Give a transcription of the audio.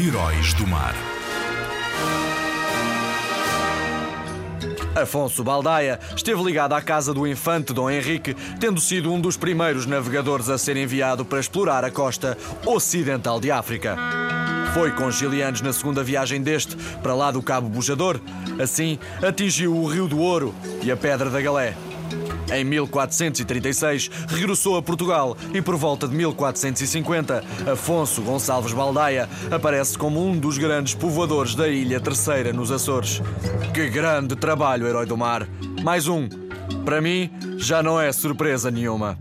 Heróis do Mar. Afonso Baldaia esteve ligado à casa do infante Dom Henrique, tendo sido um dos primeiros navegadores a ser enviado para explorar a costa ocidental de África. Foi com Gilianos na segunda viagem deste para lá do Cabo Bujador. Assim, atingiu o Rio do Ouro e a Pedra da Galé. Em 1436, regressou a Portugal e, por volta de 1450, Afonso Gonçalves Baldaia aparece como um dos grandes povoadores da Ilha Terceira, nos Açores. Que grande trabalho, herói do mar! Mais um. Para mim, já não é surpresa nenhuma.